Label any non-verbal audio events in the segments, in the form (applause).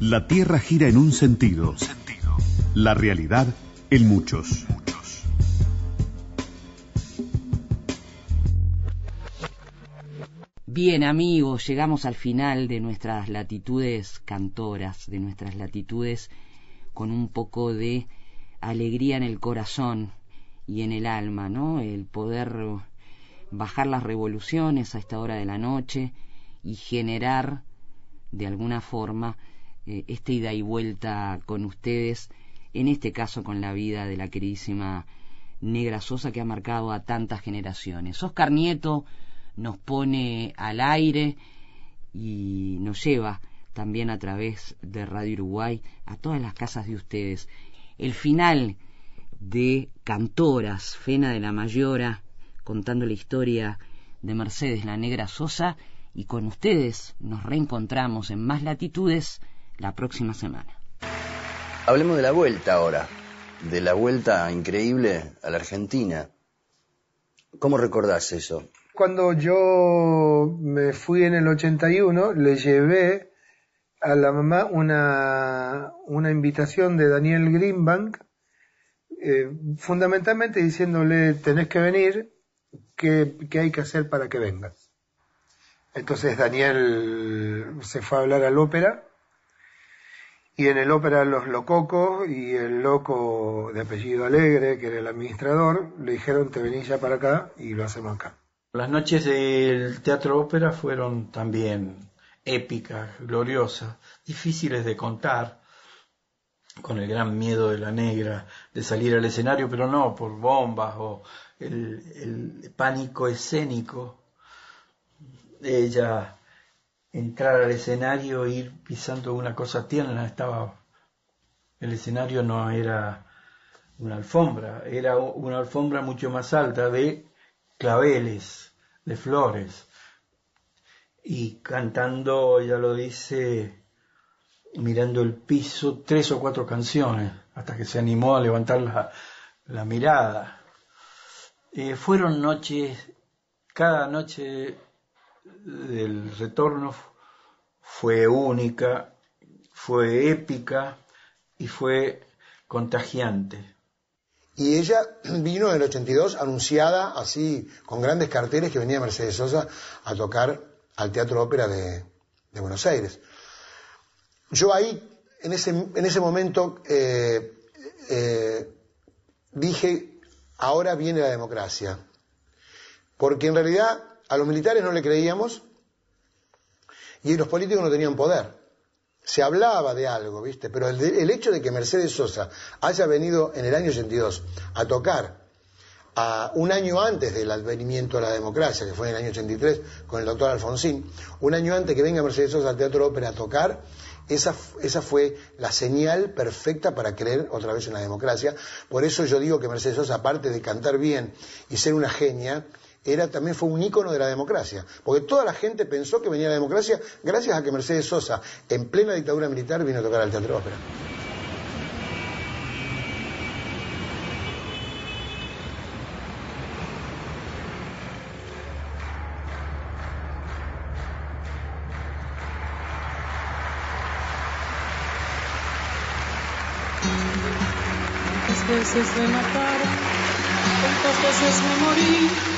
La Tierra gira en un sentido. La realidad en muchos. Bien amigos, llegamos al final de nuestras latitudes cantoras, de nuestras latitudes con un poco de alegría en el corazón y en el alma, ¿no? El poder bajar las revoluciones a esta hora de la noche y generar de alguna forma eh, esta ida y vuelta con ustedes, en este caso con la vida de la queridísima Negra Sosa que ha marcado a tantas generaciones. Oscar Nieto nos pone al aire y nos lleva también a través de Radio Uruguay a todas las casas de ustedes. El final de Cantoras, Fena de la Mayora, contando la historia de Mercedes la Negra Sosa y con ustedes nos reencontramos en más latitudes la próxima semana. Hablemos de la vuelta ahora, de la vuelta increíble a la Argentina. ¿Cómo recordás eso? Cuando yo me fui en el 81, le llevé a la mamá una, una invitación de Daniel Greenbank, eh, fundamentalmente diciéndole, tenés que venir, ¿qué, ¿qué hay que hacer para que vengas? Entonces Daniel se fue a hablar al ópera y en el ópera Los Lococos y el loco de apellido Alegre, que era el administrador, le dijeron te venís ya para acá y lo hacemos acá. Las noches del teatro ópera fueron también épicas, gloriosas, difíciles de contar, con el gran miedo de la negra de salir al escenario, pero no por bombas o el, el pánico escénico de ella entrar al escenario, ir pisando una cosa tierna, estaba, el escenario no era una alfombra, era una alfombra mucho más alta de claveles, de flores, y cantando, ella lo dice, mirando el piso, tres o cuatro canciones, hasta que se animó a levantar la, la mirada. Eh, fueron noches, cada noche del retorno fue única, fue épica y fue contagiante. Y ella vino en el 82 anunciada así, con grandes carteles que venía Mercedes Sosa a tocar al Teatro Ópera de, Buenos Aires. Yo ahí, en ese, en ese momento, eh, eh, dije, ahora viene la democracia. Porque en realidad a los militares no le creíamos y los políticos no tenían poder. Se hablaba de algo, ¿viste? Pero el, el hecho de que Mercedes Sosa haya venido en el año 82 a tocar a un año antes del advenimiento de la democracia, que fue en el año 83 con el doctor Alfonsín, un año antes que venga Mercedes Sosa al Teatro Ópera a tocar, esa, esa, fue la señal perfecta para creer otra vez en la democracia. Por eso yo digo que Mercedes Sosa, aparte de cantar bien y ser una genia, era, también fue un ícono de la democracia, porque toda la gente pensó que venía la democracia gracias a que Mercedes Sosa, en plena dictadura militar, vino a tocar al Teatro Ópera. veces mataron, cuántas veces me morí.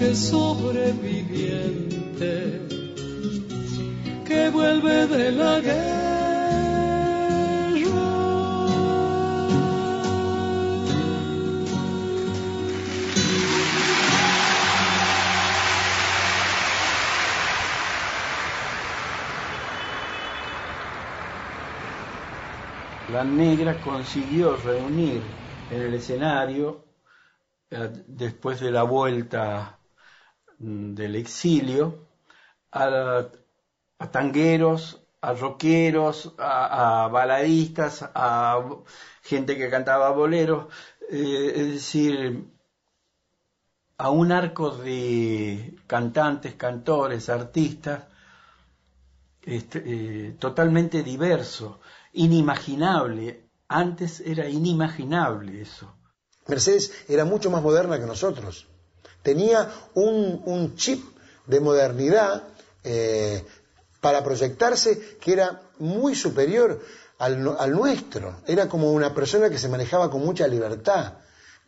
que sobreviviente que vuelve de la guerra. la negra consiguió reunir en el escenario, eh, después de la vuelta del exilio, a, tangueros a rockeros, a, baladistas, a gente que cantaba boleros, eh, es decir, a un arco de cantantes, cantores, artistas, este, eh, totalmente diverso, inimaginable. Antes era inimaginable eso. Mercedes era mucho más moderna que nosotros. Tenía un, chip de modernidad eh, para proyectarse que era muy superior al, nuestro. Era como una persona que se manejaba con mucha libertad.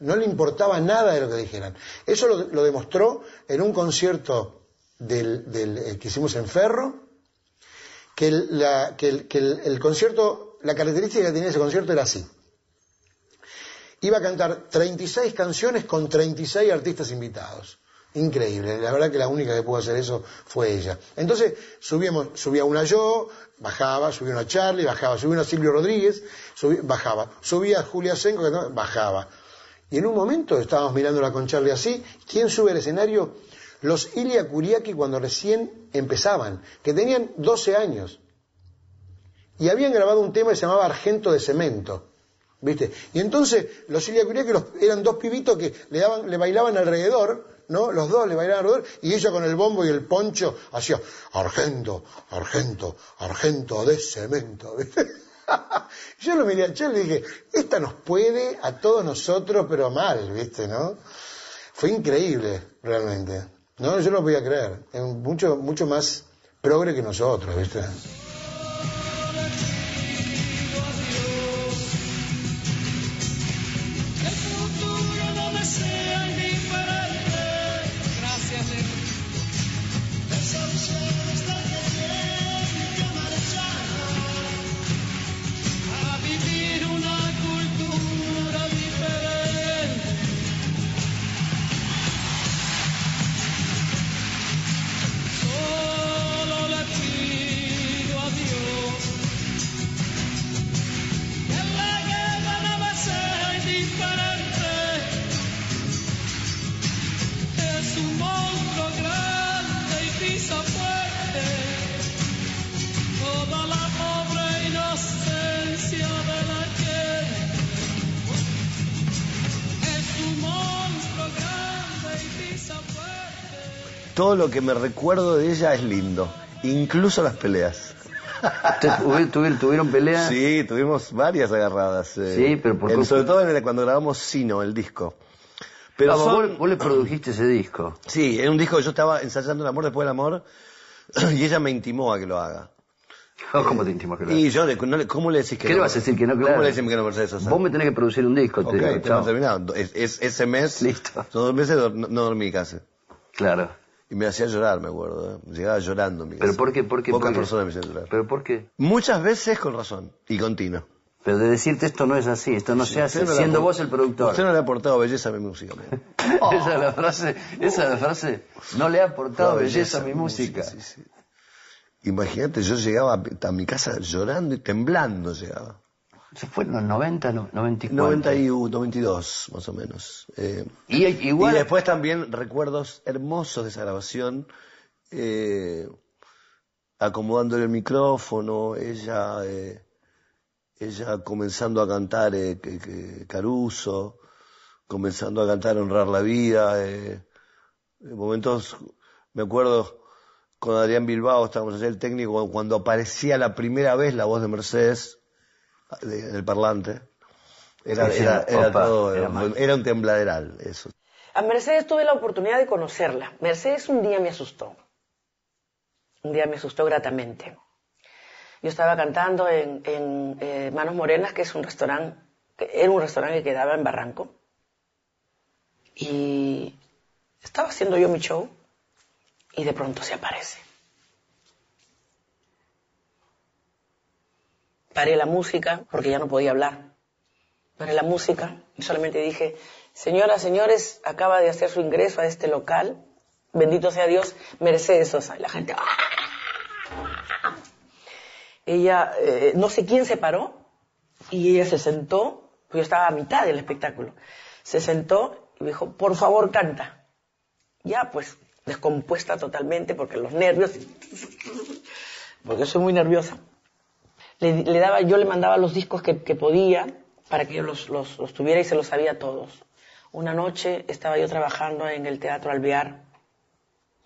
No le importaba nada de lo que dijeran. Eso lo, demostró en un concierto del, eh, que hicimos en Ferro, que, el, concierto, la característica que tenía ese concierto era así. Iba a cantar 36 canciones con 36 artistas invitados. Increíble, la verdad que la única que pudo hacer eso fue ella. Entonces subíamos, subía una yo, bajaba, subía una Charlie, bajaba, subía una Silvio Rodríguez, bajaba, subía Julia Senco, bajaba. Y en un momento estábamos mirándola con Charlie así, ¿quién sube al escenario? Los Ilia Kuriaki cuando recién empezaban, que tenían 12 años. Y habían grabado un tema que se llamaba Argento de Cemento. ¿Viste? Y entonces los Ilia Kuriaki eran dos pibitos que le, daban, le bailaban alrededor ¿no? Los dos le bailaban alrededor y ella con el bombo y el poncho hacía argento, argento, argento de cemento. (laughs) Yo lo miré a Chel y dije, esta nos puede a todos nosotros, pero mal, ¿viste? ¿No? Fue increíble, realmente. No, yo no lo podía creer. Mucho, mucho más progre que nosotros, ¿viste? Todo lo que me recuerdo de ella es lindo, incluso las peleas. ¿Tuvieron, ¿Tuvieron peleas? Sí, tuvimos varias agarradas. Eh, sí, pero por Sobre todo cuando grabamos Sino, el disco. Pero vos, le produjiste ese disco. Sí, es un disco que yo estaba ensayando el amor después del amor (clears throat) y ella me intimó a que lo haga. (laughs) ¿Cómo te intimó a que lo haga? Y yo, ¿cómo le decís que ¿Qué no? le vas a decir que no? Claro. ¿Cómo le decís que no eso? Vos me tenés que producir un disco. Ok, te terminado. Es, ese mes, Listo. dos meses no, no dormí casi. Claro. Y me hacía llorar, me acuerdo. ¿eh? Llegaba llorando. Mi ¿Pero por qué? ¿Por qué? Pocas personas me hacían llorar. ¿Pero por qué? Muchas veces con razón y continuo. Pero de decirte esto no es así, esto no se hace, siendo vos el productor. Usted no le ha aportado belleza a mi música. (laughs) esa es la frase, esa es la frase, no le ha aportado belleza, a mi música. Imagínate, yo llegaba a mi casa llorando y temblando llegaba. Eso fue en los 90, 94. 91, 92, más o menos. Eh, y, igual... y después también recuerdos hermosos de esa grabación, eh, acomodándole el micrófono, ella, eh, ella comenzando a cantar Caruso, comenzando a cantar Honrar la Vida. en momentos, me acuerdo con Adrián Bilbao, estábamos allá el técnico, cuando aparecía la primera vez la voz de Mercedes, del parlante. Era, todo, era, un tembladeral, eso. A Mercedes tuve la oportunidad de conocerla. Mercedes un día me asustó. Un día me asustó gratamente. Yo estaba cantando en, eh, Manos Morenas, que es un restaurante, era un restaurante que quedaba en Barranco. Y estaba haciendo yo mi show y de pronto se aparece. Paré la música porque ya no podía hablar. Paré la música y solamente dije, señoras, señores, acaba de hacer su ingreso a este local. Bendito sea Dios, Mercedes Sosa. Y la gente, ¡ah! ella, eh, no sé quién se paró y ella se sentó, pues yo estaba a mitad del espectáculo. Se sentó y dijo, por favor, canta. Ya, pues, descompuesta totalmente porque los nervios, (laughs) porque soy muy nerviosa le, daba, yo le mandaba los discos que, podía para que yo los, los, tuviera y se los sabía todos. Una noche estaba yo trabajando en el Teatro Alvear,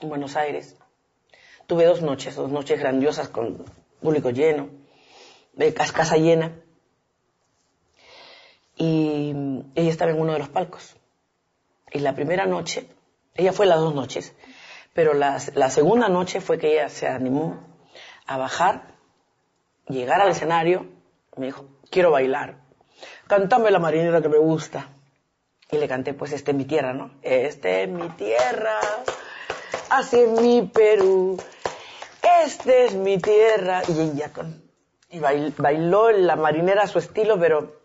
en Buenos Aires. Tuve dos noches, dos noches grandiosas con público lleno, de cas- casa llena. Y ella estaba en uno de los palcos. Y la primera noche, ella fue las dos noches, pero la, la segunda noche fue que ella se animó a bajar, llegar al escenario, me dijo, quiero bailar, cántame la marinera que me gusta. Y le canté, pues, este es mi tierra, ¿no? Este es mi tierra, así es mi Perú, este es mi tierra. Y ella con, y bail- bailó la marinera a su estilo, pero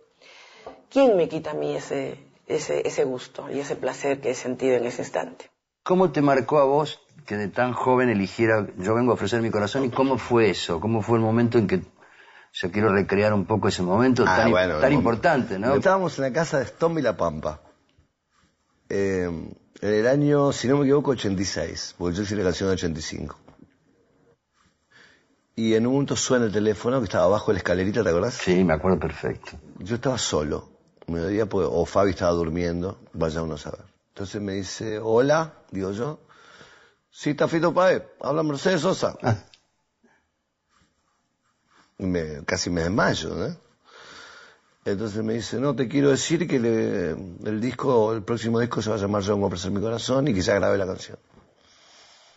¿quién me quita a mí ese, ese, ese gusto y ese placer que he sentido en ese instante? ¿Cómo te marcó a vos que de tan joven eligiera Yo vengo a ofrecer mi corazón? ¿Y cómo fue eso? ¿Cómo fue el momento en que yo quiero recrear un poco ese momento Ah, tan, bueno, tan el importante, ¿no? Estábamos en la casa de Stomby La Pampa. Eh, en el año, si no me equivoco, 86, porque yo hice la canción de 85. Y en un momento suena el teléfono que estaba abajo de la escalerita, ¿te acordás? Sí, me acuerdo perfecto. Yo estaba solo, mediodía, pues, o Fabi estaba durmiendo, vaya uno a saber. Entonces me dice, hola, digo yo. Está Fito Paez, habla Mercedes Sosa. Ah. Y me, casi me desmayo, ¿no? Entonces me dice, no, te quiero decir que le- el disco, el próximo disco se va a llamar Yo vengo a ofrecer mi corazón y que ya grabé la canción.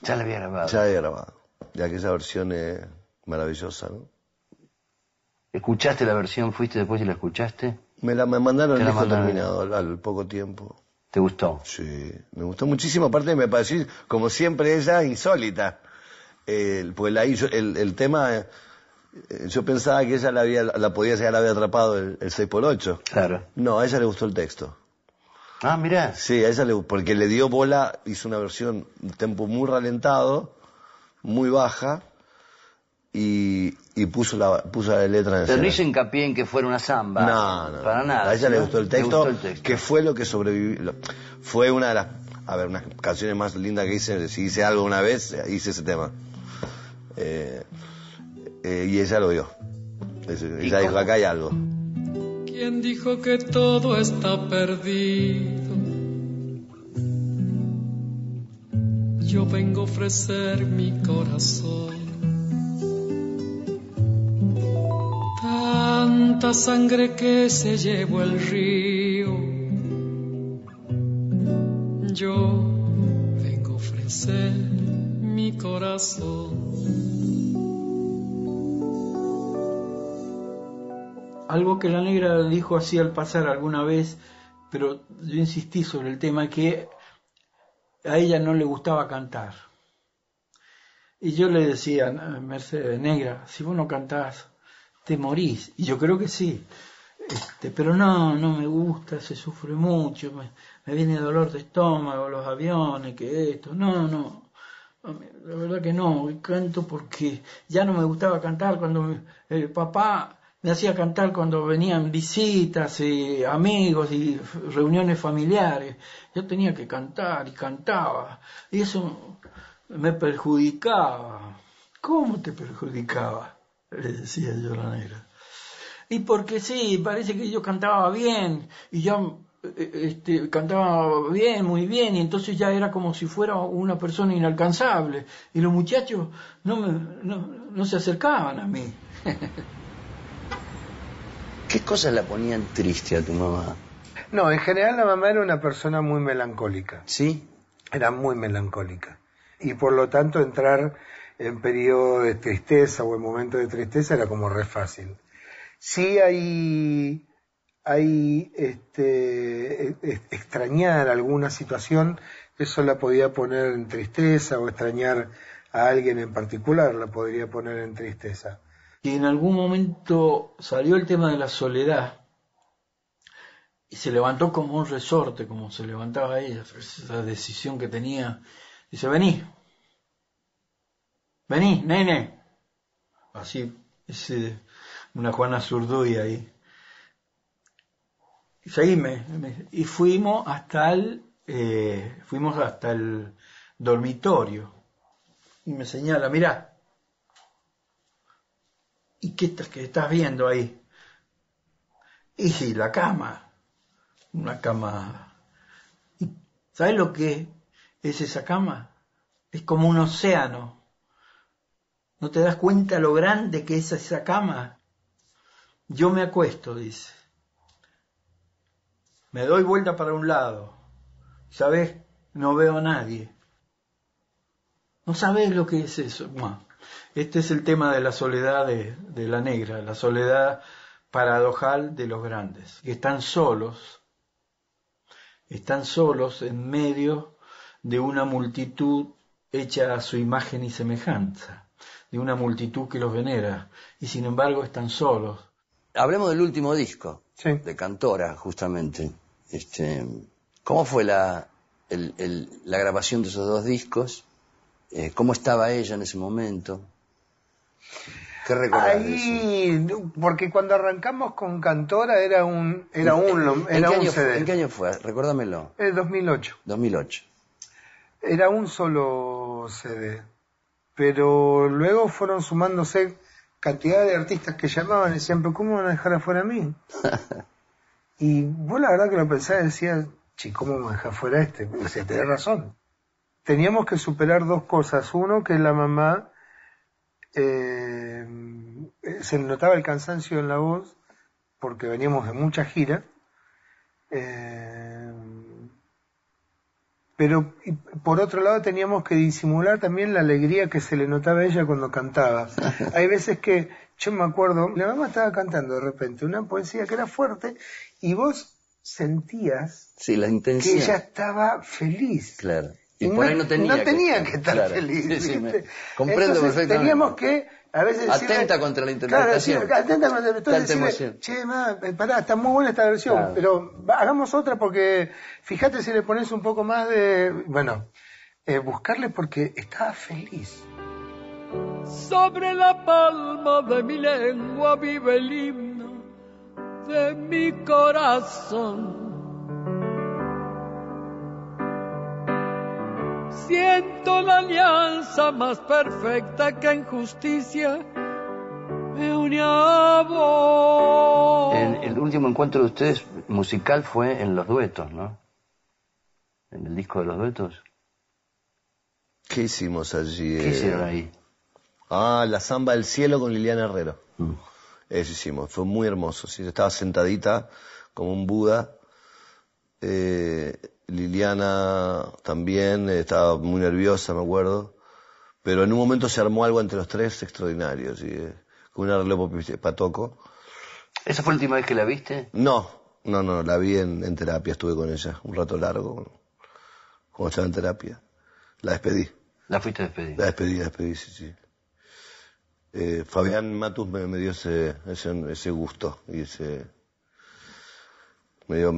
Ya la había grabado. Ya había grabado. Y aquella versión es maravillosa, ¿no? ¿Escuchaste la versión? ¿Fuiste después y la escuchaste? Me la me mandaron el la disco mandaron. terminado al, al poco tiempo. ¿Te gustó? Sí, me gustó muchísimo. Aparte me pareció, como siempre, ella insólita. Eh, pues la hizo, el, el tema, eh, yo pensaba que ella la, había, la podía llegar a haber atrapado el, el 6x8. Claro. No, a ella le gustó el texto. Ah, mirá. Sí, a ella le porque le dio bola, hizo una versión, un tempo muy ralentado, muy baja, y, y puso la, puso la letra en Pero no hizo hincapié en que fuera una samba. No, no. Para nada. A ella le gustó el texto, gustó el texto. que fue lo que sobrevivió. Fue una de las, a ver, unas canciones más lindas que hice. Si hice algo una vez, hice ese tema. Eh, eh, y ella lo vio. Es- ¿Y Ella dijo, acá hay algo. ¿Quién dijo que todo está perdido? Yo vengo a ofrecer mi corazón. Tanta sangre que se llevó el río. Yo vengo a ofrecer mi corazón. Algo que la negra dijo así al pasar alguna vez, pero yo insistí sobre el tema que a ella no le gustaba cantar. Y yo le decía, "Ah, Mercedes, negra, si vos no cantás, te morís. Y yo creo que sí. Este, pero no, no me gusta, se sufre mucho, me, me viene dolor de estómago, los aviones, que esto, no, no. La verdad que no, canto porque ya no me gustaba cantar cuando el papá me hacía cantar cuando venían visitas y amigos y reuniones familiares. Yo tenía que cantar y cantaba. Y eso me perjudicaba. ¿Cómo te perjudicaba? Le decía yo a la negra. Y porque sí, parece que yo cantaba bien y ya eh, este, cantaba bien, muy bien, y entonces ya era como si fuera una persona inalcanzable. Y los muchachos no, me, no, no se acercaban a mí. (laughs) ¿Qué cosas la ponían triste a tu mamá? No, en general la mamá era una persona muy melancólica. ¿Sí? Era muy melancólica. Y por lo tanto entrar en periodo de tristeza o en momentos de tristeza era como re fácil. Sí hay, hay este, e- e- extrañar alguna situación, eso la podía poner en tristeza o extrañar a alguien en particular la podría poner en tristeza. Y en algún momento salió el tema de la soledad y se levantó como un resorte, como se levantaba ella, esa decisión que tenía. Dice, vení, vení, nene. Así, ese, una Juana Zurduy ahí. Y seguime. me- Y fuimos hasta el, eh, fuimos hasta el dormitorio. Y me señala, mirá, ¿y qué, qué estás viendo ahí? Y la cama, una cama. ¿Sabes lo que es esa cama? Es como un océano. ¿No te das cuenta lo grande que es esa cama? Yo me acuesto, dice. Me doy vuelta para un lado. ¿Sabes? No veo a nadie. No sabes lo que es eso. este es el tema de la soledad de, de la negra, la soledad paradojal de los grandes, que están solos, están solos en medio de una multitud hecha a su imagen y semejanza, de una multitud que los venera, y sin embargo están solos. Hablemos del último disco, de Cantora, justamente. Este, ¿Cómo fue la, la grabación de esos dos discos? Eh, ¿Cómo estaba ella en ese momento? ¿Qué Ahí, porque cuando arrancamos con Cantora era un era un era un CD. ¿En qué año fue? Recuérdamelo. En 2008. 2008. Era un solo CD. Pero luego fueron sumándose cantidad de artistas que llamaban y decían, pero ¿cómo van a dejar afuera a mí? (laughs) y vos la verdad que lo pensaba y decías, che, ¿cómo a dejar afuera este? Porque se tenés razón. Teníamos que superar dos cosas. Uno, que la mamá eh, se notaba el cansancio en la voz porque veníamos de mucha gira. Eh, pero por otro lado teníamos que disimular también la alegría que se le notaba a ella cuando cantaba. (laughs) Hay veces que yo me acuerdo, la mamá estaba cantando de repente una poesía que era fuerte y vos sentías sí, la que ella estaba feliz. Claro. Y, por ahí no tenía, que, estar feliz. comprendo perfectamente. Teníamos que a veces atenta contra la interpretación. Claro, atenta contra la interpretación. Che, ma, pará, está muy buena esta versión, pero hagamos otra porque fíjate si le pones un poco más de, bueno, eh, buscarle porque estaba feliz. Sobre la palma de mi lengua vive el himno de mi corazón Siento la alianza más perfecta que en justicia me une a vos. El, último encuentro de ustedes musical fue en los duetos, ¿no? En el disco de los duetos. ¿Qué hicimos allí? ¿Qué hicieron ahí? Ah, la samba del cielo con Liliana Herrero. Mm. Eso hicimos, fue muy hermoso. Sí, estaba sentadita como un Buda. Eh, Liliana también estaba muy nerviosa, me acuerdo. Pero en un momento se armó algo entre los tres extraordinario, ¿sí? con un arreglo patoco. ¿Esa fue la última vez que la viste? No, no, no, la vi en, terapia, estuve con ella un rato largo, cuando estaba en terapia. La despedí. ¿La fuiste a despedir? La despedí, la despedí, sí, sí. Eh, Fabián Matus me, dio ese, ese, ese gusto y ese, me dio,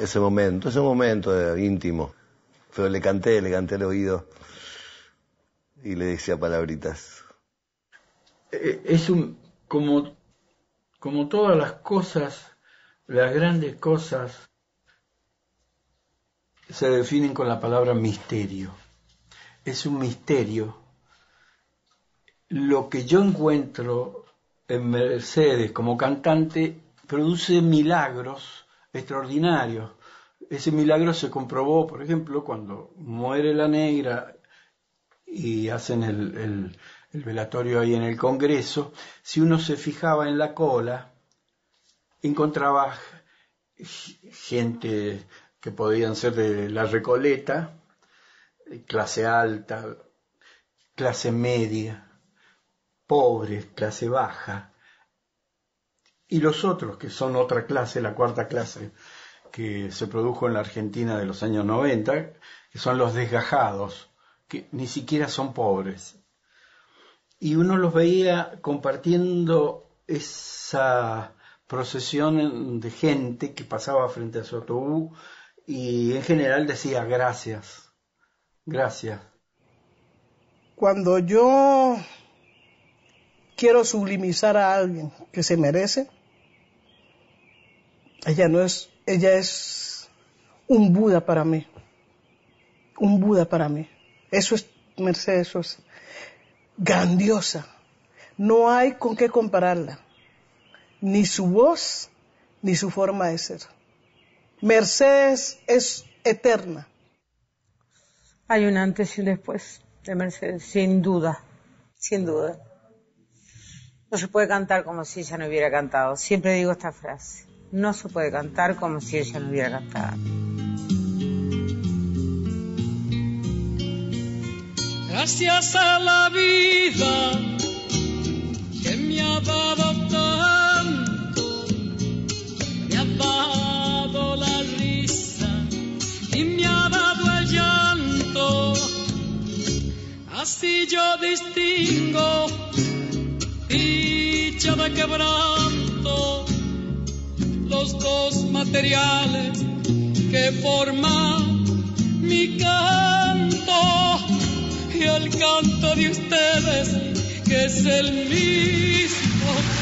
ese, momento, ese momento íntimo. Pero le canté, le canté al oído y le decía palabritas. Eh, es un, como, como todas las cosas, las grandes cosas se definen con la palabra misterio. Es un misterio. Lo que yo encuentro en Mercedes como cantante produce milagros extraordinario. Ese milagro se comprobó, por ejemplo, cuando muere la negra y hacen el, velatorio ahí en el Congreso, si uno se fijaba en la cola, encontraba gente que podían ser de la Recoleta, clase alta, clase media, pobres, clase baja, y los otros, que son otra clase, la cuarta clase, que se produjo en la Argentina de los años 90, que son los desgajados, que ni siquiera son pobres. Y uno los veía compartiendo esa procesión de gente que pasaba frente a su autobús y en general decía gracias, gracias. Cuando yo quiero sublimizar a alguien que se merece, ella no es, ella es un Buda para mí. Un Buda para mí. Eso es, Mercedes, eso es grandiosa. no hay con qué compararla, ni su voz, ni su forma de ser. Mercedes es eterna. Hay un antes y un después de Mercedes, sin duda, sin duda. No se puede cantar como si ella no hubiera cantado. Siempre digo esta frase. No se puede cantar como si ella no hubiera cantado. Gracias a la vida que me ha dado tanto, me ha dado la risa y me ha dado el llanto. Así yo distingo dicha de quebranto, los dos materiales que forman mi canto. Y el canto de ustedes, que es el mismo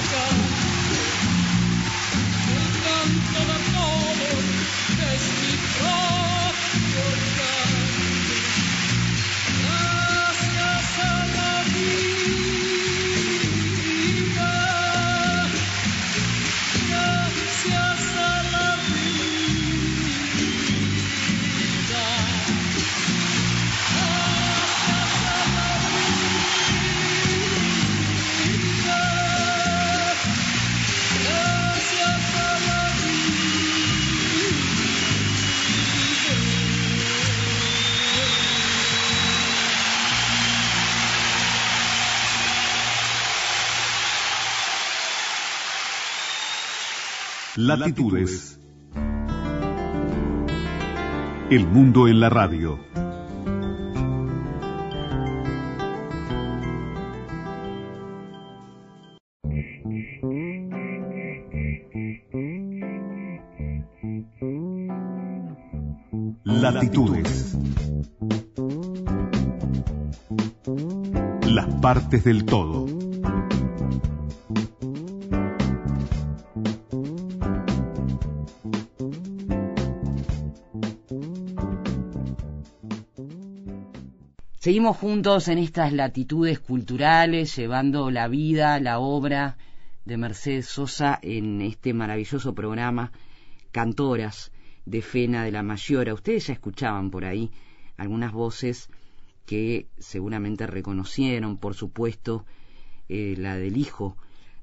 Latitudes. El mundo en la radio. Latitudes. Las partes del todo. Juntos en estas latitudes culturales, llevando la vida, la obra de Mercedes Sosa en este maravilloso programa Cantoras de Fena de la Mayora. Ustedes ya escuchaban por ahí algunas voces que seguramente reconocieron, por supuesto, eh, la del hijo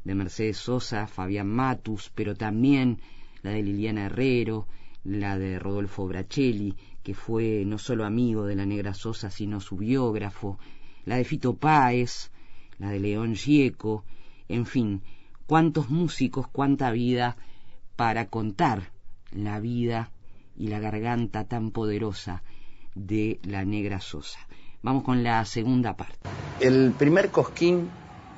de Mercedes Sosa, Fabián Matus, pero también la de Liliana Herrero, la de Rodolfo Bracelli, que fue no solo amigo de la Negra Sosa, sino su biógrafo, la de Fito Páez, la de León Gieco, en fin, cuántos músicos, cuánta vida para contar la vida y la garganta tan poderosa de la Negra Sosa. Vamos con la segunda parte. El primer cosquín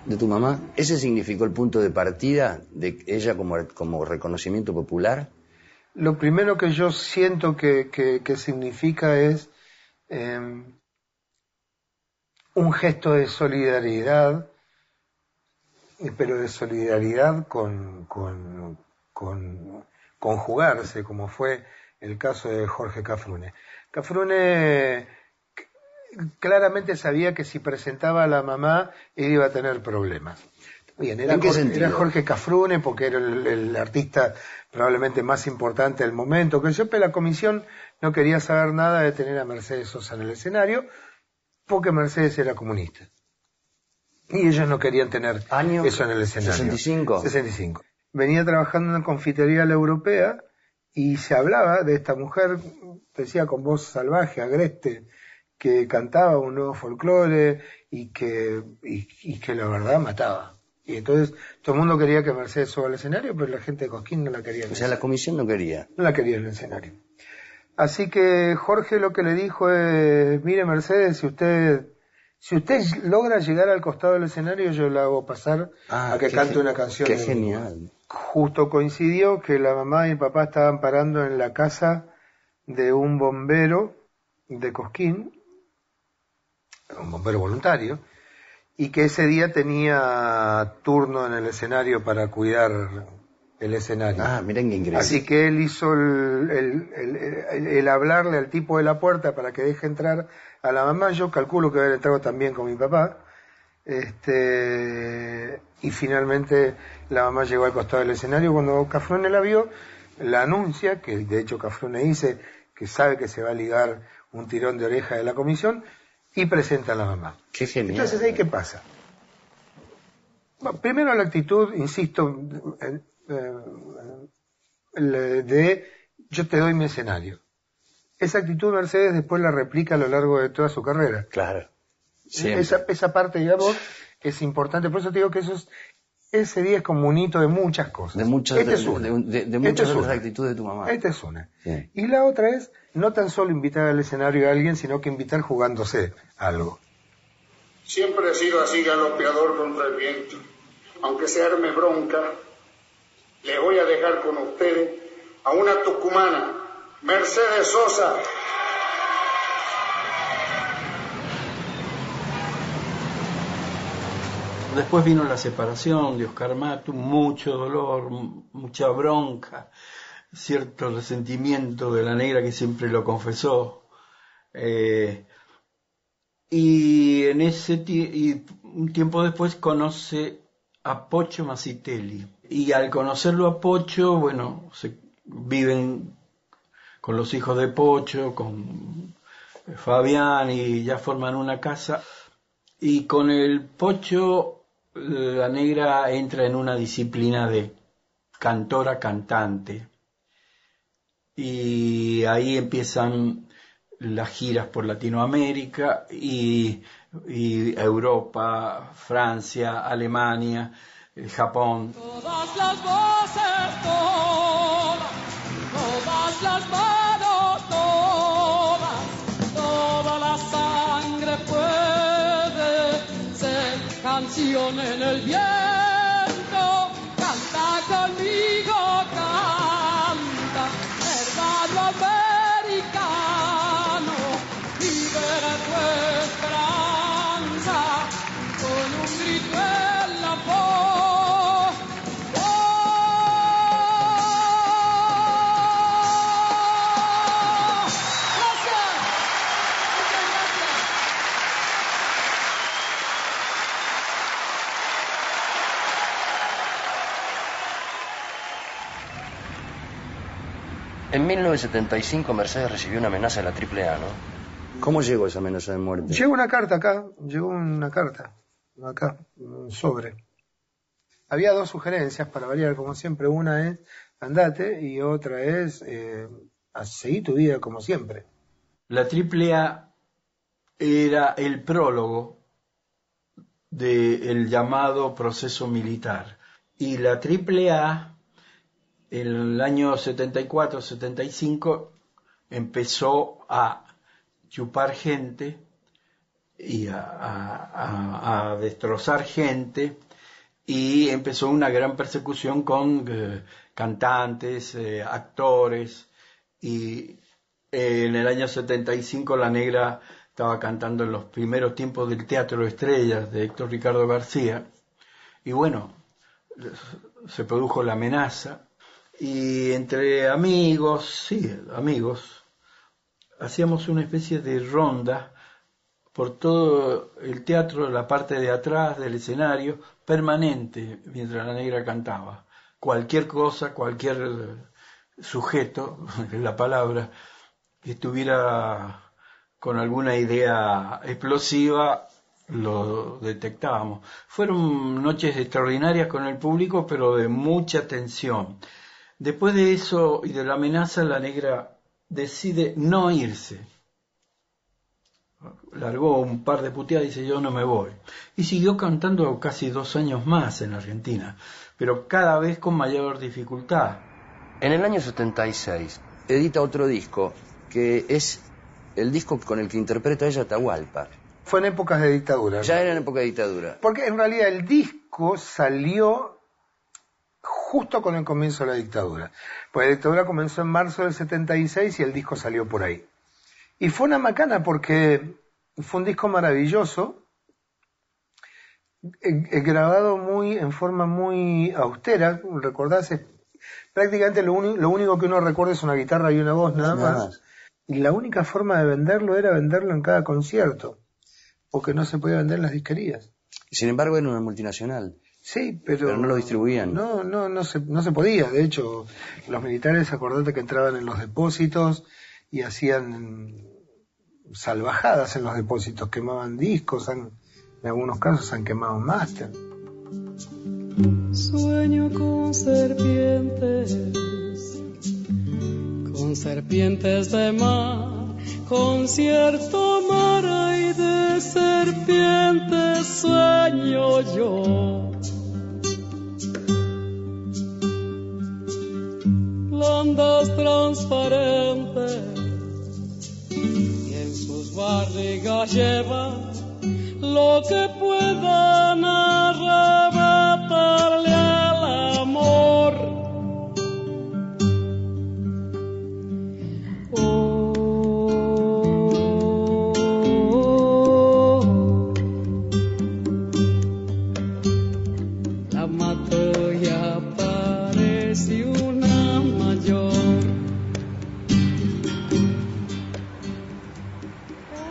de tu mamá, ¿ese significó el punto de partida de ella como, como reconocimiento popular? Lo primero que yo siento que, significa es eh, un gesto de solidaridad, pero de solidaridad con, con, con conjugarse, como fue el caso de Jorge Cafrune. Cafrune claramente sabía que si presentaba a la mamá, él iba a tener problemas. Bien, era, Jorge, era Jorge Cafrune porque era el, el, artista probablemente más importante del momento, que yo, pero la comisión no quería saber nada de tener a Mercedes Sosa en el escenario porque Mercedes era comunista. Y ellos no querían tener ¿Año? eso en el escenario. 65. 65. Venía trabajando en confitería la europea y se hablaba de esta mujer, decía con voz salvaje, agreste, que cantaba un nuevo folclore y que, y, y que la verdad mataba. Y entonces todo el mundo quería que Mercedes suba al escenario, pero la gente de Cosquín no la quería. O sea, la comisión no quería. No la quería en el escenario. Así que Jorge lo que le dijo es, mire Mercedes, si usted, si usted logra llegar al costado del escenario, yo la hago pasar ah, a que cante una canción. Qué genial. Justo coincidió que la mamá y el papá estaban parando en la casa de un bombero de Cosquín, un bombero voluntario, y que ese día tenía turno en el escenario para cuidar el escenario. Ah, miren qué increíble. Así que él hizo el, el, el, el, hablarle al tipo de la puerta para que deje entrar a la mamá. Yo calculo que haber entrado también con mi papá. Este, y finalmente la mamá llegó al costado del escenario. Cuando Cafrune la vio, la anuncia, que de hecho Cafrune dice que sabe que se va a ligar un tirón de oreja de la comisión, y presenta a la mamá. Qué genial. Entonces, ¿ahí qué pasa? primero la actitud, insisto, de yo te doy mi escenario. Esa actitud Mercedes después la replica a lo largo de toda su carrera. Claro. Esa, esa parte, digamos, es importante. Por eso te digo que eso es, ese día es como un hito de muchas cosas. De muchas, de, muchas de las actitudes de tu mamá. Esta es una. Y la otra es no tan solo invitar al escenario a alguien, sino que invitar jugándose algo. Siempre he sido así galopeador contra el viento. Aunque se arme bronca, le voy a dejar con ustedes a una tucumana, Mercedes Sosa. Después vino la separación de Oscar Matu, mucho dolor, mucha bronca, cierto resentimiento de la negra que siempre lo confesó. Eh, y en ese y un tiempo después conoce a Pocho Masitelli. Y al conocerlo a Pocho, bueno, viven con los hijos de Pocho, con Fabián y ya forman una casa. Y con el Pocho, la negra entra en una disciplina de cantora cantante. Y ahí empiezan las giras por Latinoamérica y, Europa, Francia, Alemania, el Japón. Canción en el viento. En 1975 Mercedes recibió una amenaza de la AAA, ¿no? ¿Cómo llegó esa amenaza de muerte? Llegó una carta acá, llegó una carta, acá, un sobre. Había dos sugerencias para variar, como siempre. Una es andate y otra es eh, seguir tu vida como siempre. La AAA era el prólogo del llamado proceso militar. Y la AAA el año 74-75 empezó a chupar gente y a, destrozar gente y empezó una gran persecución con eh, cantantes, eh, actores y eh, en el año 75 la negra estaba cantando en los primeros tiempos del Teatro Estrellas de Héctor Ricardo García y bueno, se produjo la amenaza y entre amigos, sí, amigos, hacíamos una especie de ronda por todo el teatro, la parte de atrás del escenario, permanente, mientras la negra cantaba. Cualquier cosa, cualquier sujeto, (laughs) la palabra, que estuviera con alguna idea explosiva, lo detectábamos. Fueron noches extraordinarias con el público, pero de mucha tensión. Después de eso y de la amenaza, la negra decide no irse. Largó un par de puteadas y dice yo no me voy. Y siguió cantando casi dos años más en Argentina, pero cada vez con mayor dificultad. En el año 76 edita otro disco que es el disco con el que interpreta ella Atahualpa. Fue en épocas de dictadura. Ya era en época de dictadura. Porque en realidad el disco salió justo con el comienzo de la dictadura. Pues la dictadura comenzó en marzo del 76 y el disco salió por ahí. Y fue una macana porque fue un disco maravilloso, eh, eh, grabado muy en forma muy austera, recordás, prácticamente lo, único que uno recuerda es una guitarra y una voz nada más. Y la única forma de venderlo era venderlo en cada concierto, porque no se podía vender en las disquerías. Sin embargo, era una multinacional. Sí, pero, pero, no lo distribuían. No, no, no se, no se podía. De hecho, los militares, acordate que entraban en los depósitos y hacían salvajadas en los depósitos, quemaban discos, en algunos casos han quemado máster. Sueño con serpientes, con serpientes de mar, con cierto mar y de serpientes sueño yo. Landas transparentes y en sus barrigas llevan lo que puedan arrebatarle al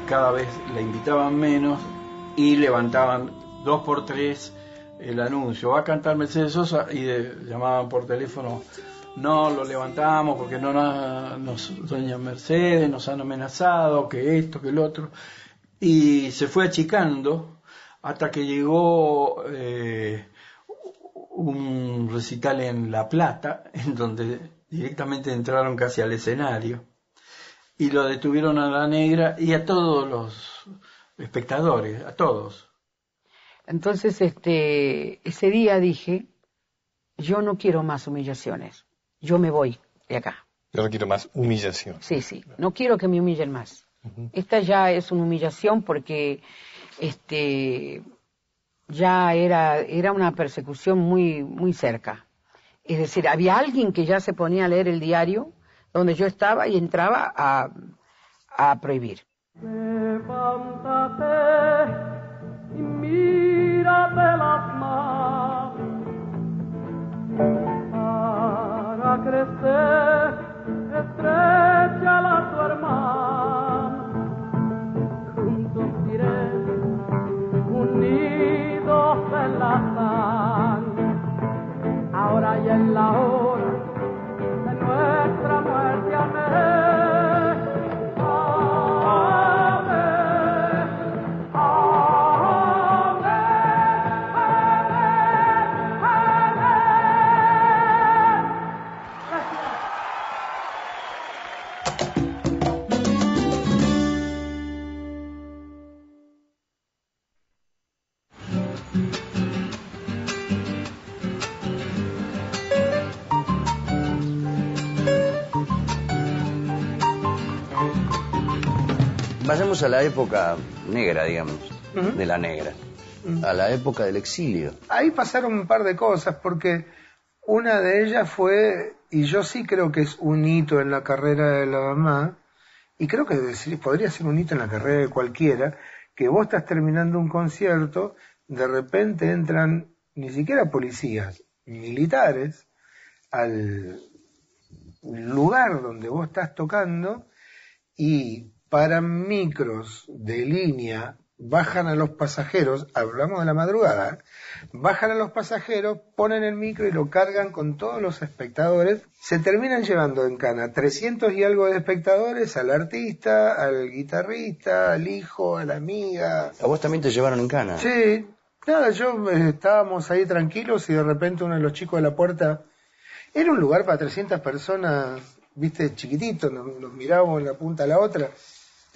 Cada vez la invitaban menos y levantaban dos por tres el anuncio. Va a cantar Mercedes Sosa y llamaban por teléfono. No lo levantamos porque no nos, doña Mercedes nos han amenazado, que esto, que el otro. Y se fue achicando hasta que llegó eh, un recital en La Plata, en donde directamente entraron casi al escenario. Y lo detuvieron a la negra y a todos los espectadores, a todos. Entonces, este, ese día dije, yo no quiero más humillaciones, yo me voy de acá. Yo no quiero más humillación. Sí, sí, no quiero que me humillen más. Esta ya es una humillación porque, este, ya era, era una persecución muy, muy cerca. Es decir, había alguien que ya se ponía a leer el diario donde yo estaba y entraba a, a prohibir. Levántate y mírate las manos para crecer, estrecha a tu hermano. Juntos iré unidos en la sangre, ahora y en la hora muerte. Vayamos a la época negra, digamos, de la negra, a la época del exilio. Ahí pasaron un par de cosas, porque una de ellas fue, y yo sí creo que es un hito en la carrera de la mamá, y creo que podría ser un hito en la carrera de cualquiera, que vos estás terminando un concierto, de repente entran ni siquiera policías, militares, al lugar donde vos estás tocando y para micros de línea bajan a los pasajeros, hablamos de la madrugada, bajan a los pasajeros, ponen el micro y lo cargan con todos los espectadores, se terminan llevando en cana 300 y algo de espectadores al artista, al guitarrista, al hijo, a la amiga. ¿A vos también te llevaron en cana? Sí, nada, yo eh, estábamos ahí tranquilos y de repente uno de los chicos de la puerta, era un lugar para 300 personas, viste, chiquitito, nos, nos mirábamos en la punta a la otra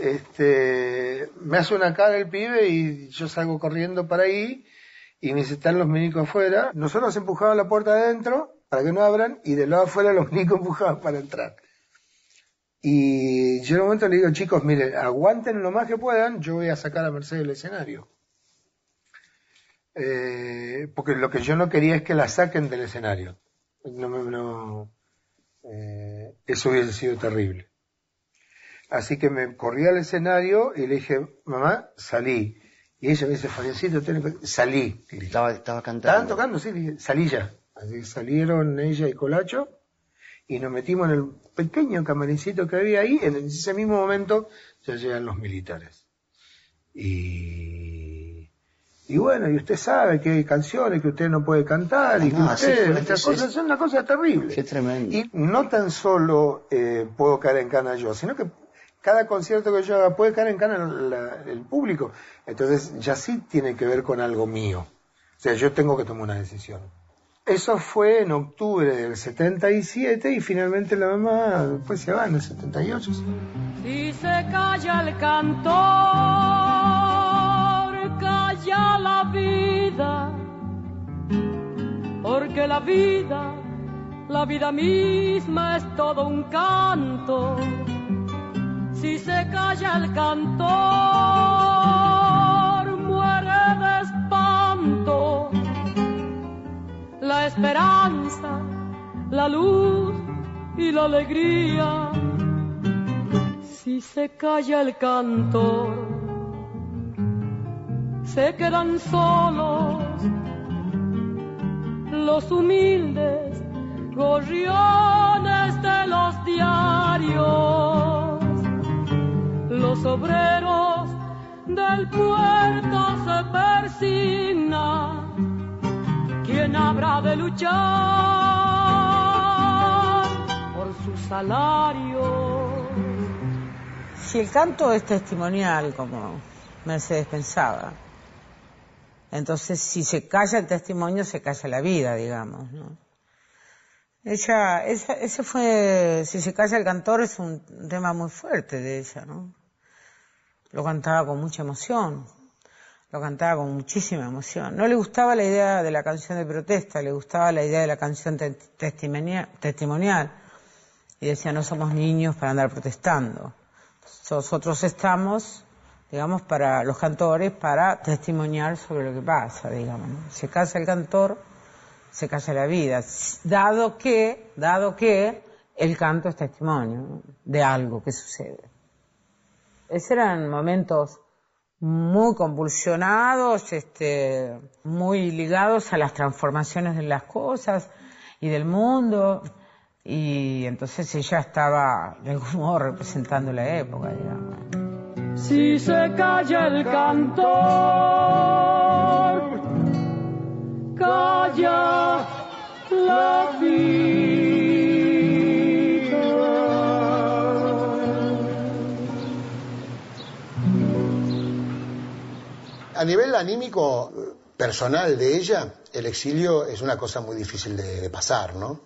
este, me hace una cara el pibe y yo salgo corriendo para ahí y me dice, están los milicos afuera. Nosotros empujamos la puerta adentro para que no abran y de lado afuera los (laughs) milicos empujaban para entrar. Y yo en un momento le digo, chicos, miren, aguanten lo más que puedan, yo voy a sacar a Mercedes del escenario. Eh, porque lo que yo no quería es que la saquen del escenario. No, no, eh, eso hubiese sido terrible. Así que me corrí al escenario y le dije, mamá, salí. Y ella me dice, Fabiancito, salí. Estaba, estaba cantando. Estaban tocando, sí, salí ya. Así salieron ella y Colacho y nos metimos en el pequeño camarincito que había ahí. En ese mismo momento ya llegan los militares. Y, y bueno, y usted sabe que hay canciones que usted no puede cantar y que usted, estas cosas son una cosa terrible. Qué tremendo. Y no tan solo eh, puedo caer en cana yo, sino que cada concierto que yo haga puede caer en cana el público. Entonces ya sí tiene que ver con algo mío. O sea, yo tengo que tomar una decisión. Eso fue en octubre del 77 y finalmente la mamá después se va en el 78. Si se calla el cantor, calla la vida, porque la vida, la vida misma es todo un canto. Si se calla el cantor, la esperanza, la luz y la alegría. Si se calla el cantor, se quedan solos los humildes gorriones de los diarios, los obreros del puerto se persignan ¿Quién habrá de luchar por su salario? Si el canto es testimonial, como Mercedes pensaba, entonces si se calla el testimonio, se calla la vida, digamos, ¿no? Ella, ese fue, si se calla el cantor, es un tema muy fuerte de ella, ¿no? Lo cantaba con mucha emoción lo cantaba con muchísima emoción. No le gustaba la idea de la canción de protesta, le gustaba la idea de la canción testimonial. Y decía, no somos niños para andar protestando. Nosotros estamos, digamos, para los cantores, para testimoniar sobre lo que pasa, digamos. Se casa el cantor, se casa la vida. Dado que, dado que el canto es testimonio de algo que sucede. Esos eran momentos muy convulsionados, este, muy ligados a las transformaciones de las cosas y del mundo. Y entonces ella estaba de algún modo representando la época, digamos. Si se calla el cantor, calla la vida. A nivel anímico personal de ella, el exilio es una cosa muy difícil de, pasar, ¿no?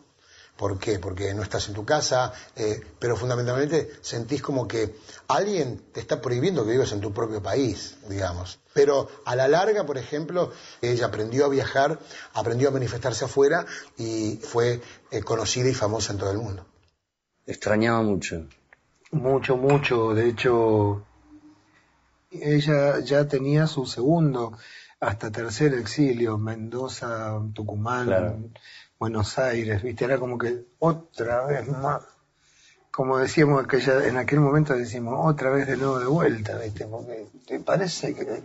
¿Por qué? Porque no estás en tu casa, eh, pero fundamentalmente sentís como que alguien te está prohibiendo que vivas en tu propio país, digamos. Pero a la larga, por ejemplo, ella aprendió a viajar, aprendió a manifestarse afuera y fue eh, conocida y famosa en todo el mundo. Extrañaba mucho. Mucho, mucho. De hecho, ella ya tenía su segundo hasta tercer exilio, Mendoza, Tucumán, Buenos Aires, viste, era como que otra vez más, como decíamos aquella, en aquel momento decimos, otra vez de nuevo de vuelta, viste, porque te parece que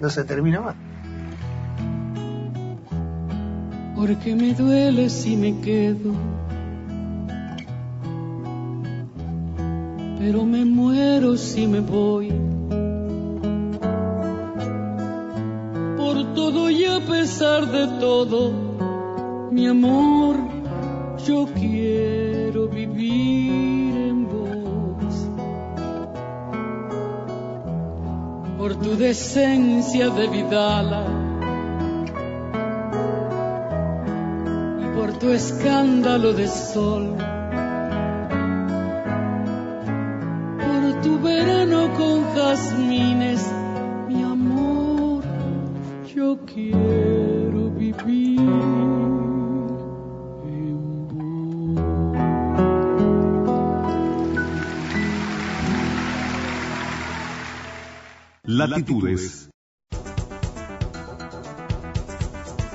no se termina más. Porque me duele si me quedo, pero me muero si me voy y a pesar de todo, mi amor, yo quiero vivir en vos. Por tu decencia de Vidala y por tu escándalo de sol. Por tu verano con jazmines yo quiero vivir. Latitudes.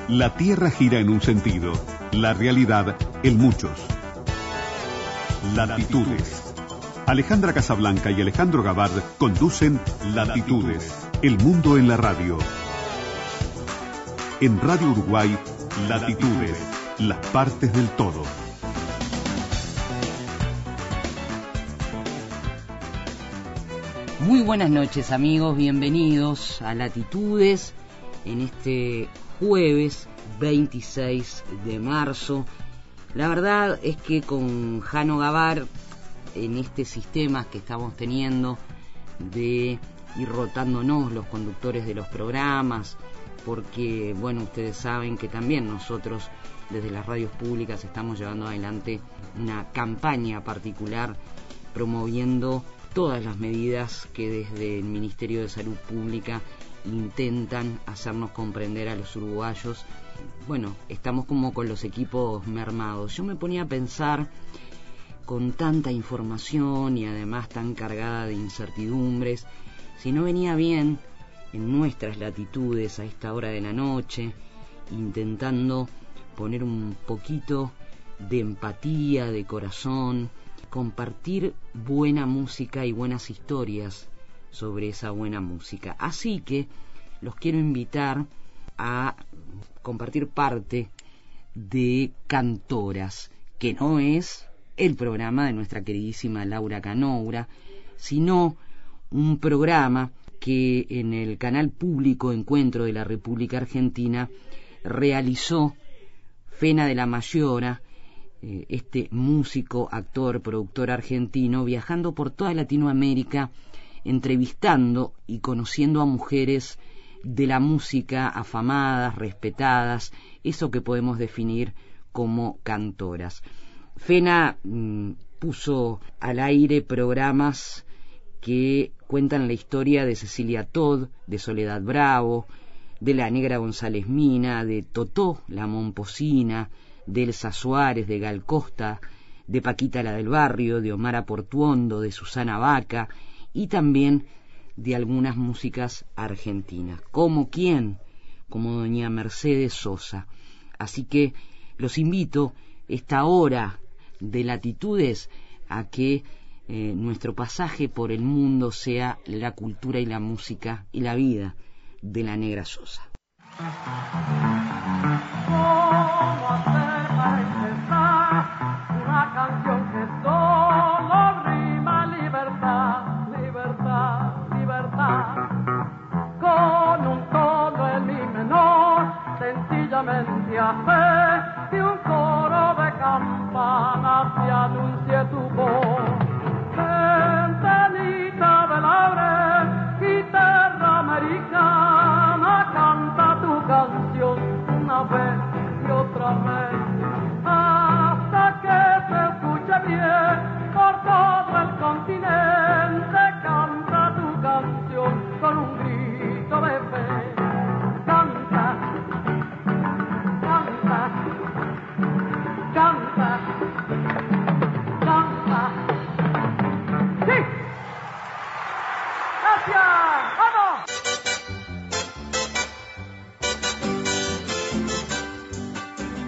La Tierra gira en un sentido, la realidad en muchos. Latitudes. Alejandra Casablanca y Alejandro Gabard conducen Latitudes, el mundo en la radio. En Radio Uruguay, Latitudes, las partes del todo. Muy buenas noches amigos, bienvenidos a Latitudes en este jueves 26 de marzo. La verdad es que con Jano Gavar, en este sistema que estamos teniendo de ir rotándonos los conductores de los programas, porque, bueno, ustedes saben que también nosotros desde las radios públicas estamos llevando adelante una campaña particular promoviendo todas las medidas que desde el Ministerio de Salud Pública intentan hacernos comprender a los uruguayos. Bueno, estamos como con los equipos mermados. Yo me ponía a pensar con tanta información y además tan cargada de incertidumbres, si no venía bien en nuestras latitudes a esta hora de la noche, intentando poner un poquito de empatía, de corazón, compartir buena música y buenas historias sobre esa buena música. Así que los quiero invitar a compartir parte de Cantoras, que no es el programa de nuestra queridísima Laura Canoura, sino un programa que en el canal público Encuentro de la República Argentina realizó Fena de la Mayora, eh, este músico, actor, productor argentino, viajando por toda Latinoamérica, entrevistando y conociendo a mujeres de la música afamadas, respetadas, eso que podemos definir como cantoras. Fena mm, puso al aire programas que cuentan la historia de Cecilia Todd, de Soledad Bravo, de la Negra González Mina, de Totó, la Momposina, de Elsa Suárez, de Gal Costa, de Paquita la del Barrio, de Omar Portuondo, de Susana Vaca y también de algunas músicas argentinas. ¿Como quién? Como doña Mercedes Sosa. Así que los invito esta hora de latitudes a que eh, nuestro pasaje por el mundo sea la cultura y la música y la vida de la negra Sosa. sencillamente hace que un coro de campanas te anuncie tu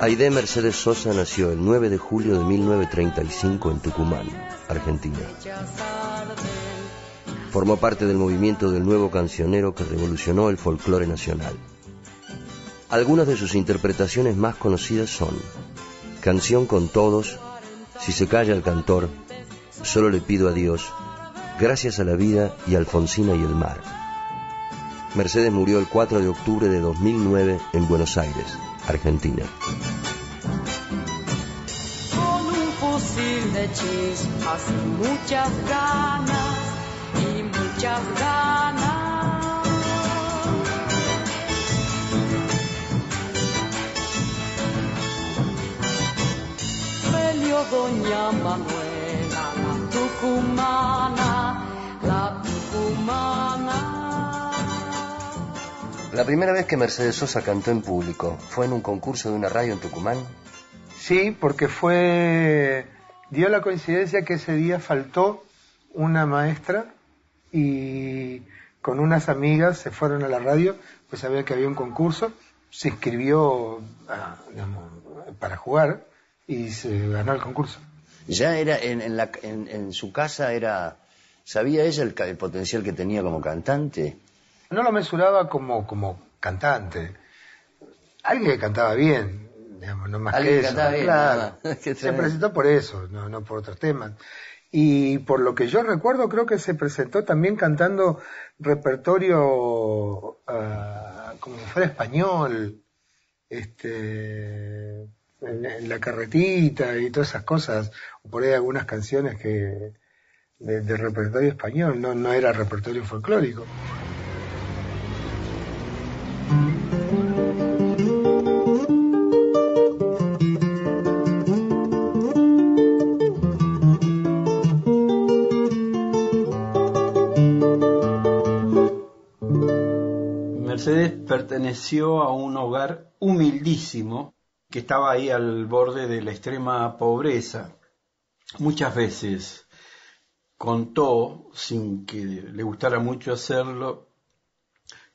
Aide Mercedes Sosa nació el 9 de julio de 1935 en Tucumán, Argentina. Formó parte del movimiento del nuevo cancionero que revolucionó el folclore nacional. Algunas de sus interpretaciones más conocidas son Canción con Todos, Si se calla el cantor, Solo le pido a Dios, Gracias a la vida y Alfonsina y el mar. Mercedes murió el 4 de octubre de 2009 en Buenos Aires, Argentina. Y muchas ganas, y muchas ganas. Peleó doña Manuela, la tucumana, la tucumana. La primera vez que Mercedes Sosa cantó en público fue en un concurso de una radio en Tucumán. Sí, porque fue dio la coincidencia que ese día faltó una maestra y con unas amigas se fueron a la radio, pues sabía que había un concurso, se inscribió ah, para jugar y se ganó el concurso. Ya era en, la, en, su casa era sabía ella el potencial que tenía como cantante no lo mesuraba como, como cantante. Alguien que cantaba bien, digamos, no más que eso. claro. (laughs) se presentó por eso, no, no por otros temas. Y por lo que yo recuerdo, creo que se presentó también cantando repertorio uh, como si fuera español, este, en, la carretita y todas esas cosas, o por ahí algunas canciones que de, repertorio español, no, no era repertorio folclórico. Perteneció a un hogar humildísimo que estaba ahí al borde de la extrema pobreza. Muchas veces contó, sin que le gustara mucho hacerlo,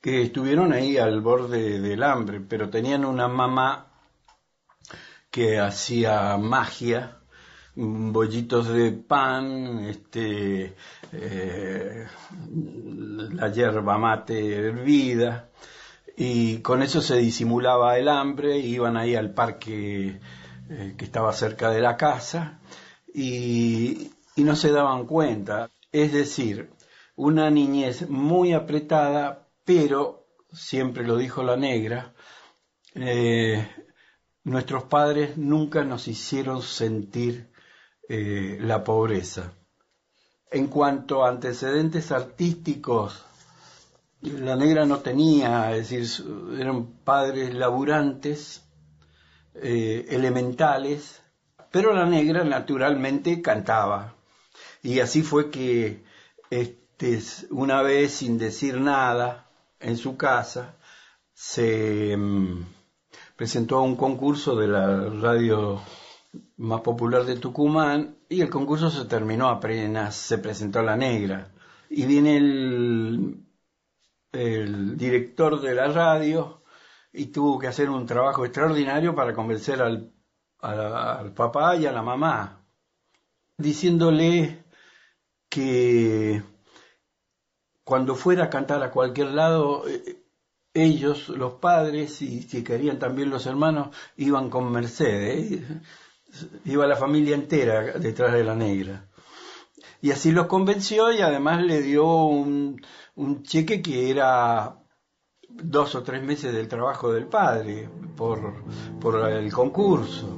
que estuvieron ahí al borde del hambre, pero tenían una mamá que hacía magia, bollitos de pan, este, eh, la yerba mate hervida, y con eso se disimulaba el hambre, iban ahí al parque eh, que estaba cerca de la casa y, no se daban cuenta. Es decir, una niñez muy apretada, pero, siempre lo dijo la negra, eh, nuestros padres nunca nos hicieron sentir eh, la pobreza. En cuanto a antecedentes artísticos, la negra no tenía, es decir, eran padres laburantes, eh, elementales, pero la negra naturalmente cantaba. Y así fue que este, una vez, sin decir nada, en su casa, se mm, presentó a un concurso de la radio más popular de Tucumán y el concurso se terminó apenas se presentó la negra. Y viene el el director de la radio y tuvo que hacer un trabajo extraordinario para convencer al, al papá y a la mamá, diciéndole que cuando fuera a cantar a cualquier lado, eh, ellos, los padres, y si querían también los hermanos, iban con Mercedes, iba la familia entera detrás de la negra. Y así los convenció y además le dio un, un cheque que era dos o tres meses del trabajo del padre por, por el concurso.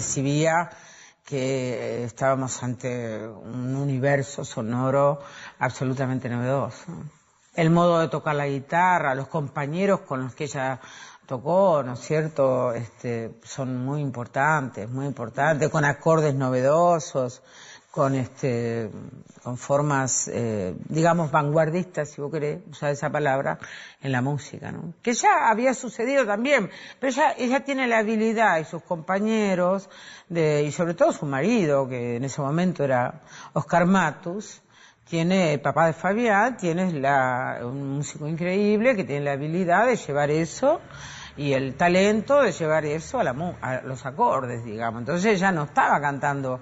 Percibía que estábamos ante un universo sonoro absolutamente novedoso. El modo de tocar la guitarra, los compañeros con los que ella tocó, ¿no es cierto?, este, son muy importantes, muy importantes, con acordes novedosos, con este, con formas, eh, digamos, vanguardistas, si vos querés usar esa palabra, en la música, ¿no? Que ya había sucedido también, pero ella, ella tiene la habilidad y sus compañeros, de, y sobre todo su marido, que en ese momento era Oscar Matus, tiene, el papá de Fabián, tiene la, un músico increíble que tiene la habilidad de llevar eso y el talento de llevar eso a, la, a los acordes, digamos. Entonces ella no estaba cantando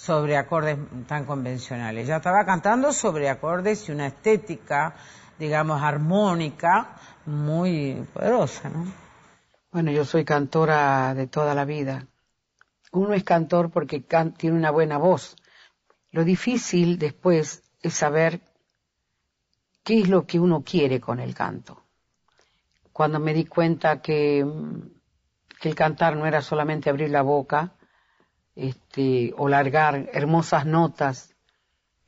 sobre acordes tan convencionales, ella estaba cantando sobre acordes y una estética, digamos, armónica muy poderosa, ¿no? Bueno, yo soy cantora de toda la vida. Uno es cantor porque tiene una buena voz. Lo difícil después es saber qué es lo que uno quiere con el canto. Cuando me di cuenta que, que el cantar no era solamente abrir la boca este, o largar hermosas notas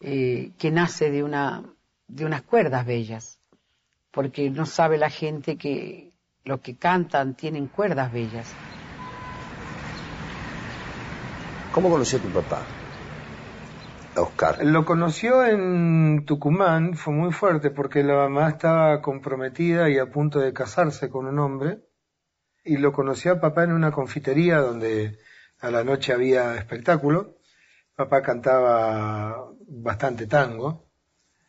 eh, que nace de, una, de unas cuerdas bellas, porque no sabe la gente que los que cantan tienen cuerdas bellas. ¿Cómo conoció tu papá? A Oscar. Lo conoció en Tucumán, fue muy fuerte porque la mamá estaba comprometida y a punto de casarse con un hombre. Y lo conoció a papá en una confitería donde a la noche había espectáculo. Papá cantaba bastante tango.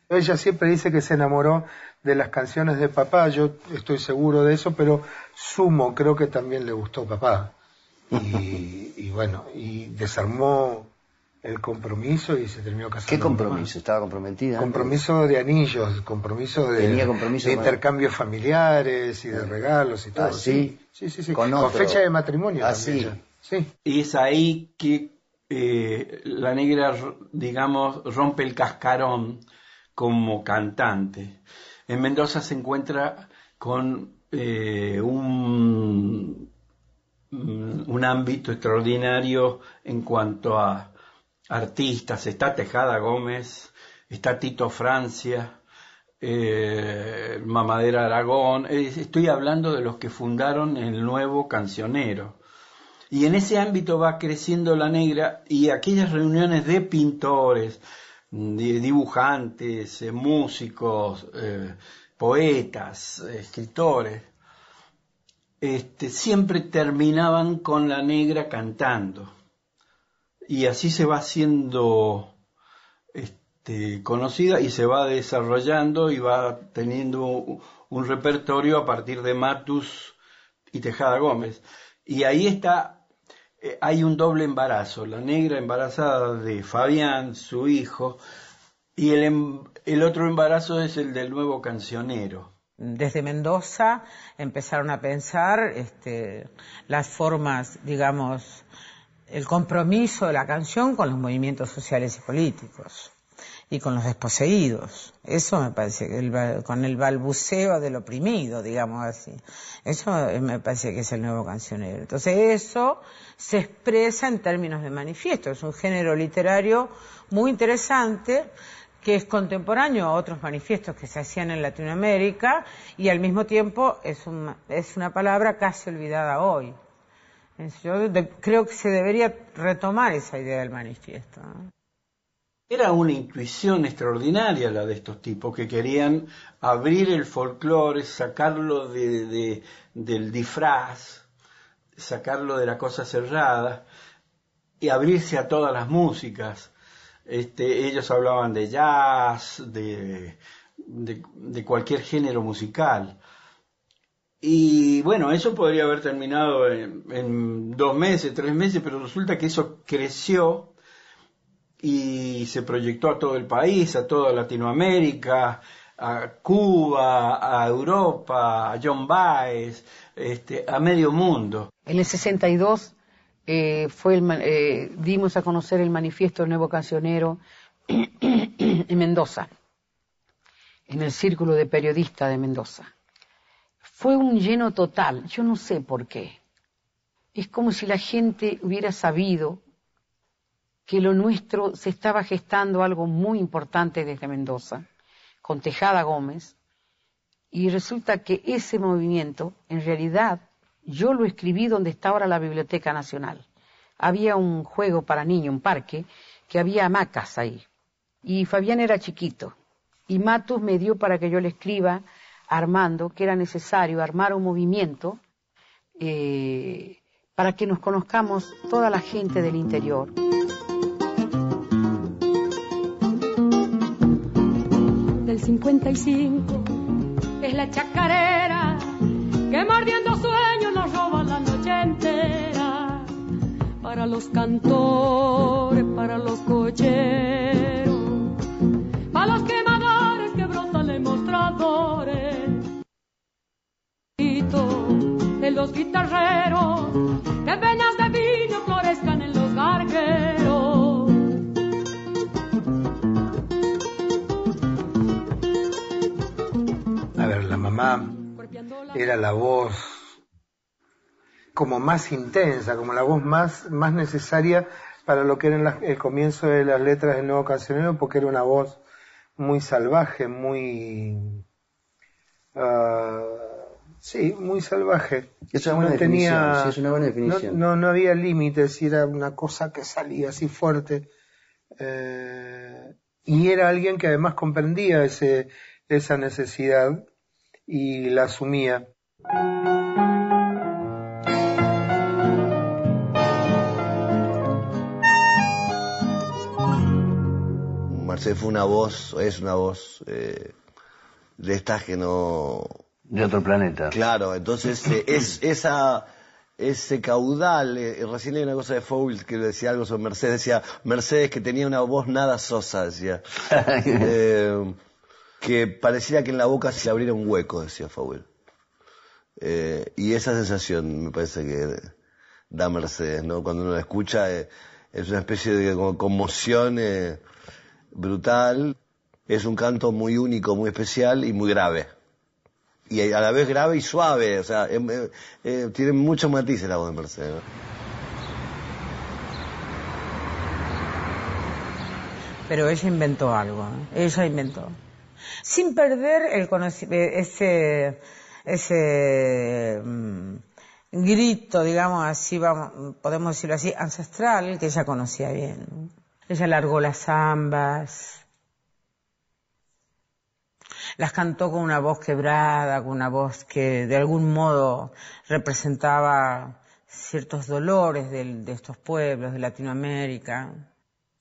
Ella siempre dice que se enamoró de las canciones de papá, yo estoy seguro de eso, pero sumo, creo que también le gustó papá. (laughs) Y, bueno, y desarmó el compromiso y se terminó casando. ¿Qué compromiso? ¿Estaba comprometida? Compromiso de anillos, compromiso de, compromiso intercambios familiares y de regalos y todo. ¿Ah, sí? Sí, sí, sí. Con, fecha de matrimonio ¿Ah, también. Sí. Y es ahí que eh, la negra, digamos, rompe el cascarón como cantante en Mendoza se encuentra con eh, un, un ámbito extraordinario en cuanto a artistas. Está Tejada Gómez, está Tito Francia, eh, Mamadera Aragón. estoy hablando de los que fundaron el nuevo cancionero. Y en ese ámbito va creciendo la negra y aquellas reuniones de pintores, dibujantes, eh, músicos, eh, poetas, escritores, este, siempre terminaban con la negra cantando. Y así se va haciendo este, conocida y se va desarrollando y va teniendo un repertorio a partir de Matus y Tejada Gómez. Y ahí está eh, hay un doble embarazo, la negra embarazada de Fabián, su hijo, y el, em, el otro embarazo es el del nuevo cancionero. Desde Mendoza empezaron a pensar este, las formas, digamos, el compromiso de la canción con los movimientos sociales y políticos y con los desposeídos. Eso me parece que con el balbuceo del oprimido, digamos así. Eso me parece que es el nuevo cancionero. Entonces eso se expresa en términos de manifiesto. Es un género literario muy interesante que es contemporáneo a otros manifiestos que se hacían en Latinoamérica y al mismo tiempo es, es una palabra casi olvidada hoy. Yo creo que se debería retomar esa idea del manifiesto. Era una intuición extraordinaria la de estos tipos que querían abrir el folclore, sacarlo de, del disfraz, sacarlo de la cosa cerrada y abrirse a todas las músicas. Este, ellos hablaban de jazz, de, de, cualquier género musical. Y bueno, eso podría haber terminado en, dos meses, tres meses, pero resulta que eso creció y se proyectó a todo el país, a toda Latinoamérica, a Cuba, a Europa, a John Baez, este, a medio mundo. En el 62 eh, fue eh, dimos a conocer el manifiesto del nuevo cancionero (clears throat) en Mendoza, en el círculo de periodistas de Mendoza. Fue un lleno total, yo no sé por qué. Es como si la gente hubiera sabido que lo nuestro se estaba gestando algo muy importante desde Mendoza, con Tejada Gómez, y resulta que ese movimiento, en realidad, yo lo escribí donde está ahora la Biblioteca Nacional. Había un juego para niños, un parque, que había hamacas ahí. Y Fabián era chiquito. Y Matus me dio para que yo le escriba Armando que era necesario armar un movimiento eh, para que nos conozcamos toda la gente del interior. del 55 es la chacarera que mordiendo sueños nos roba la noche entera. Para los cantores, para los cocheros, para los quemadores que brotan de mostradores. En los guitarreros, que venas de vino florezcan en era la voz como más intensa, como la voz más, más necesaria para lo que era el comienzo de las letras del nuevo cancionero, porque era una voz muy salvaje, muy... Uh, sí, muy salvaje. Es una buena tenía, sí, es una buena definición. No, no, había límites, era una cosa que salía así fuerte. Eh, y era alguien que además comprendía ese, esa necesidad y la asumía. Marcel fue una voz, es una voz eh, de estas que no... De otro planeta. Claro, entonces eh, es (clears throat) esa ese caudal, eh, recién leí una cosa de Fowl que decía algo sobre Mercedes, decía Mercedes que tenía una voz nada sosa, decía. (laughs) que parecía que en la boca se abriera un hueco, decía Fowl. y esa sensación me parece que da Mercedes, ¿no? Cuando uno la escucha es una especie de conmoción brutal, es un canto muy único, muy especial y muy grave. Y a la vez grave y suave, o sea, eh, eh, tiene muchos matices la voz de Mercedes. Pero ella inventó algo, ella inventó. Sin perder el ese, ese mm, grito, digamos así, vamos, podemos decirlo así, ancestral, que ella conocía bien. Ella largó las zambas, las cantó con una voz quebrada, con una voz que de algún modo representaba ciertos dolores de, estos pueblos de Latinoamérica.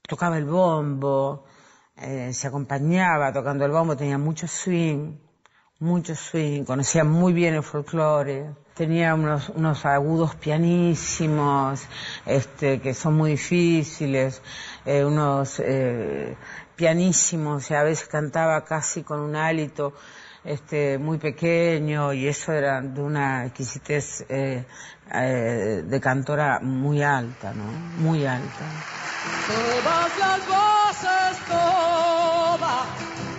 Tocaba el bombo, eh, se acompañaba tocando el bombo, tenía mucho swing, mucho swing, conocía muy bien el folclore tenía unos, unos agudos pianísimos, este, que son muy difíciles, eh, unos eh, pianísimos, a veces cantaba casi con un hálito este, muy pequeño, y eso era de una exquisitez eh, de cantora muy alta, ¿no? Muy alta.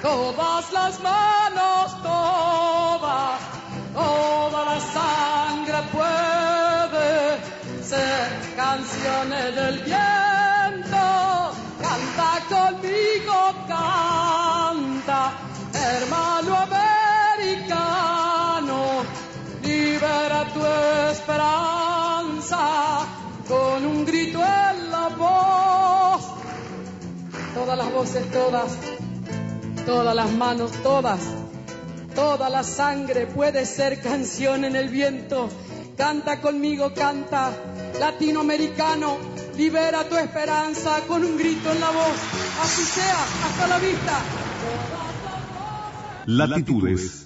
Todas las manos, todas, toda la sangre puede ser canciones del viento. Canta conmigo, canta, hermano americano, libera tu esperanza con un grito en la voz. Todas las voces, todas, todas las manos, todas Toda la sangre puede ser canción en el viento. Canta conmigo, canta, latinoamericano, libera tu esperanza con un grito en la voz. Así sea, hasta la vista. Latitudes